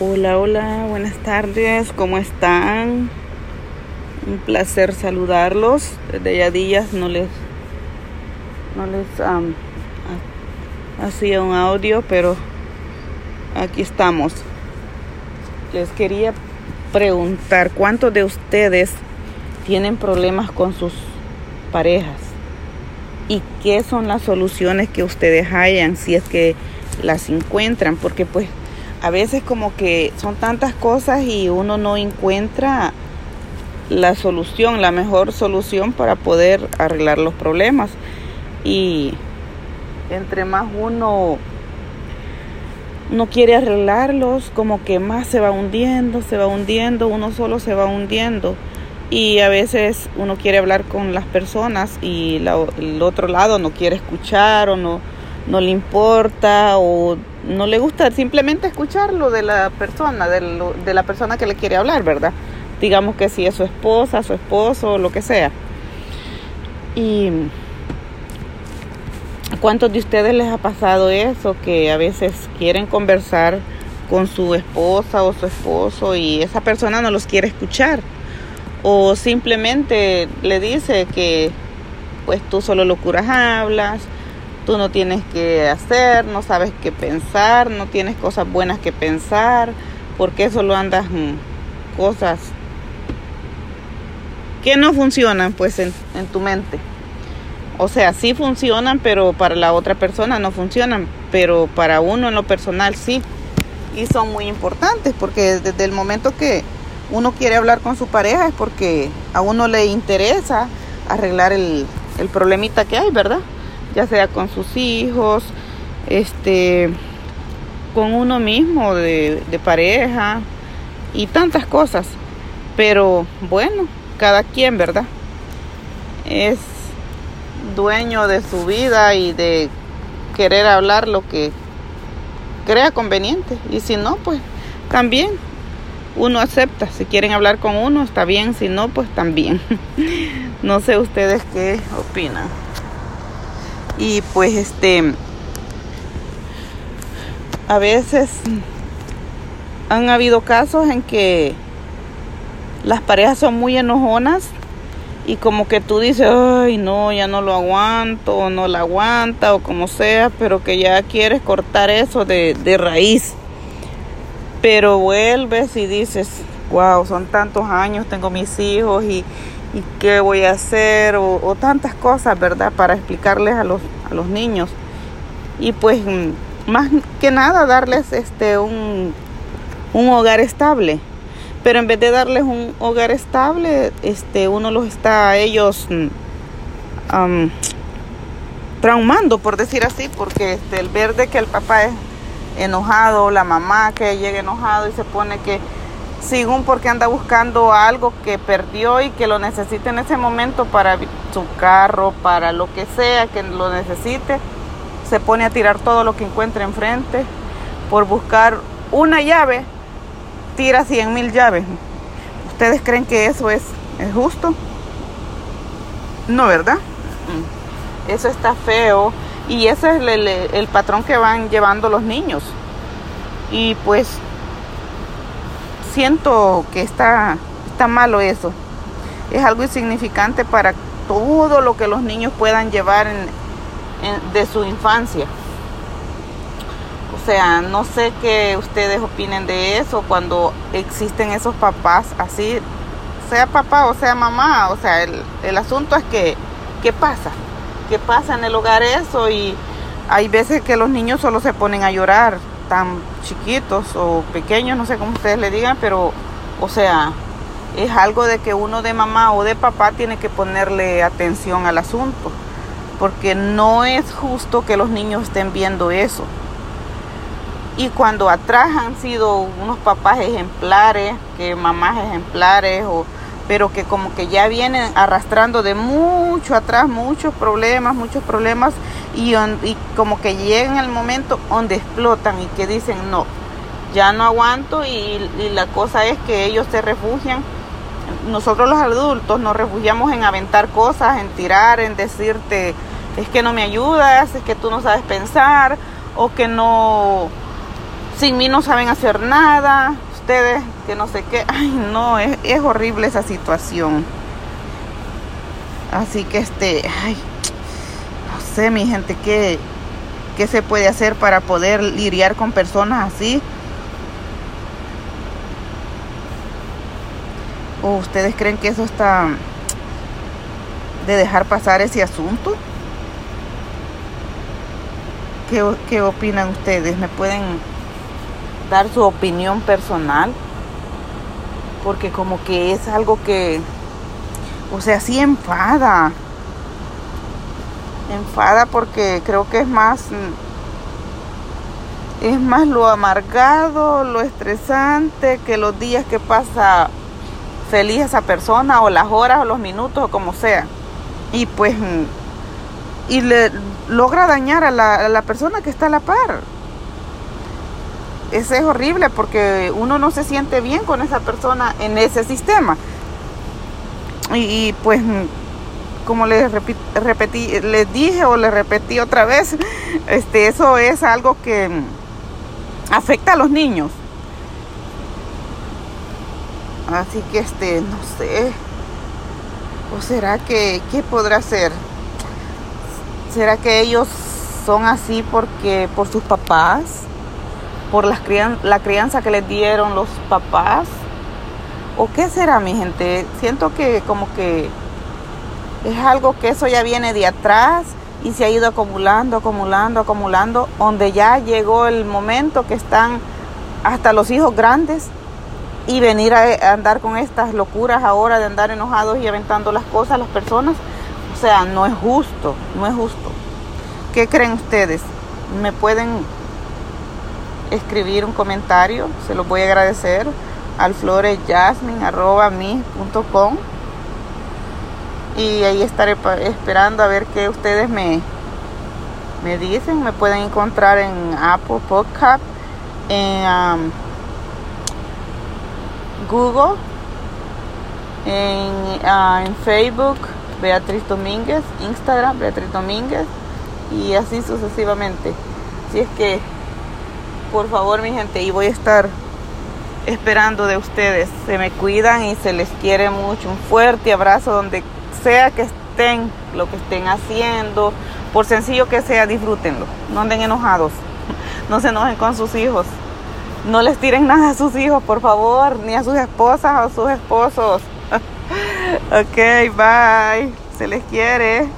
Hola, hola, buenas tardes, ¿cómo están? Un placer saludarlos. Desde ya días no les, no les hacía un audio, pero aquí estamos. Les quería preguntar, ¿cuántos de ustedes tienen problemas con sus parejas? ¿Y qué son las soluciones que ustedes hayan si es que las encuentran? Porque pues a veces como que son tantas cosas y uno no encuentra la solución, la mejor solución para poder arreglar los problemas. Y entre más uno no quiere arreglarlos, como que más se va hundiendo, se va hundiendo, uno solo se va hundiendo. Y a veces uno quiere hablar con las personas y el otro lado no quiere escuchar o no, no le importa o no le gusta simplemente escucharlo de la persona, de, de la persona que le quiere hablar, ¿verdad? Digamos que si es su esposa, su esposo, lo que sea. Y ¿cuántos de ustedes les ha pasado eso? Que a veces quieren conversar con su esposa o su esposo y esa persona no los quiere escuchar. O simplemente le dice que pues tú solo locuras hablas, Tú no tienes que hacer, no sabes qué pensar, no tienes cosas buenas que pensar, porque solo andas cosas que no funcionan pues en, en tu mente. O sea, sí funcionan, pero para la otra persona no funcionan, pero para uno en lo personal sí. Y son muy importantes porque desde el momento que uno quiere hablar con su pareja es porque a uno le interesa arreglar el, el problemita que hay, ¿verdad? Ya sea con sus hijos, este, con uno mismo de, de pareja y tantas cosas. Pero bueno, cada quien, ¿verdad? Es dueño de su vida y de querer hablar lo que crea conveniente. Y si no, pues también uno acepta. Si quieren hablar con uno, está bien. Si no, pues también. no sé ustedes qué opinan. Y pues este, a veces han habido casos en que las parejas son muy enojonas y como que tú dices, ay no, ya no lo aguanto, o no la aguanta, o como sea, pero que ya quieres cortar eso de, de raíz. Pero vuelves y dices, wow, son tantos años, tengo mis hijos y, y qué voy a hacer o, tantas cosas, ¿verdad? Para explicarles a los, a los niños. Y pues mm, más que nada darles este un, un hogar estable. Pero en vez de darles un hogar estable, este uno los está a ellos um, traumando, por decir así, porque este, el ver de que el papá es enojado, la mamá que llega enojado y se pone que según porque anda buscando algo que perdió y que lo necesite en ese momento para su carro, para lo que sea que lo necesite, se pone a tirar todo lo que encuentre enfrente. Por buscar una llave, tira cien mil llaves. ¿Ustedes creen que eso es, es justo? No, ¿verdad? Mm. Eso está feo y ese es el, el patrón que van llevando los niños. Y pues siento que está, está malo eso. Es algo insignificante para todo lo que los niños puedan llevar de su infancia. O sea, no sé qué ustedes opinen de eso cuando existen esos papás así, sea papá o sea mamá. O sea, el, el asunto es que, ¿qué pasa? ¿Qué pasa en el hogar eso? Y hay veces que los niños solo se ponen a llorar tan chiquitos o pequeños, no sé cómo ustedes le digan, pero, o sea, es algo de que uno de mamá o de papá tiene que ponerle atención al asunto, porque no es justo que los niños estén viendo eso. Y cuando atrás han sido unos papás ejemplares, que mamás ejemplares, o, pero que como que ya vienen arrastrando de mucho atrás muchos problemas, muchos problemas, y, como que llegan el momento donde explotan y que dicen no, ya no aguanto y, la cosa es que ellos se refugian. Nosotros los adultos nos refugiamos en aventar cosas, en tirar, en decirte es que no me ayudas, es que tú no sabes pensar o que no sin mí no saben hacer nada, ustedes que no sé qué, ay no, es, es horrible esa situación. Así que este, ay, no sé mi gente, ¿qué, ¿qué se puede hacer para poder lidiar con personas así? ¿O ustedes creen que eso está de dejar pasar ese asunto? ¿Qué, ¿Qué, opinan ustedes? ¿Me pueden dar su opinión personal? Porque como que es algo que, o sea, sí enfada. Enfada porque creo que es más, es más lo amargado, lo estresante que los días que pasa feliz esa persona o las horas o los minutos o como sea. Y pues, y le logra dañar a la, a la persona que está a la par. Eso es horrible porque uno no se siente bien con esa persona en ese sistema. Y, y pues, como les repetí, les dije o les repetí otra vez, este, eso es algo que afecta a los niños. Así que este, no sé. ¿O será que qué podrá ser? ¿Será que ellos son así porque por sus papás? ¿Por las crian la crianza que les dieron los papás? ¿O qué será, mi gente? Siento que como que es algo que eso ya viene de atrás y se ha ido acumulando, acumulando, acumulando, donde ya llegó el momento que están hasta los hijos grandes y venir a, andar con estas locuras ahora de andar enojados y aventando las cosas a las personas, o sea, no es justo, no es justo. ¿Qué creen ustedes? ¿Me pueden escribir un comentario? Se los voy a agradecer al floresjasmin.com y ahí estaré esperando a ver qué ustedes me, me dicen. Me pueden encontrar en Apple Podcast, en... Um, Google, ah, en, Facebook Beatriz Domínguez, Instagram Beatriz Domínguez y así sucesivamente. Así es que, por favor mi gente, y voy a estar esperando de ustedes. Se me cuidan y se les quiere mucho. Un fuerte abrazo donde sea que estén, lo que estén haciendo. Por sencillo que sea, disfrútenlo. No anden enojados. No se enojen con sus hijos. No les tiren nada a sus hijos, por favor, ni a sus esposas o sus esposos. ok, bye. Se les quiere.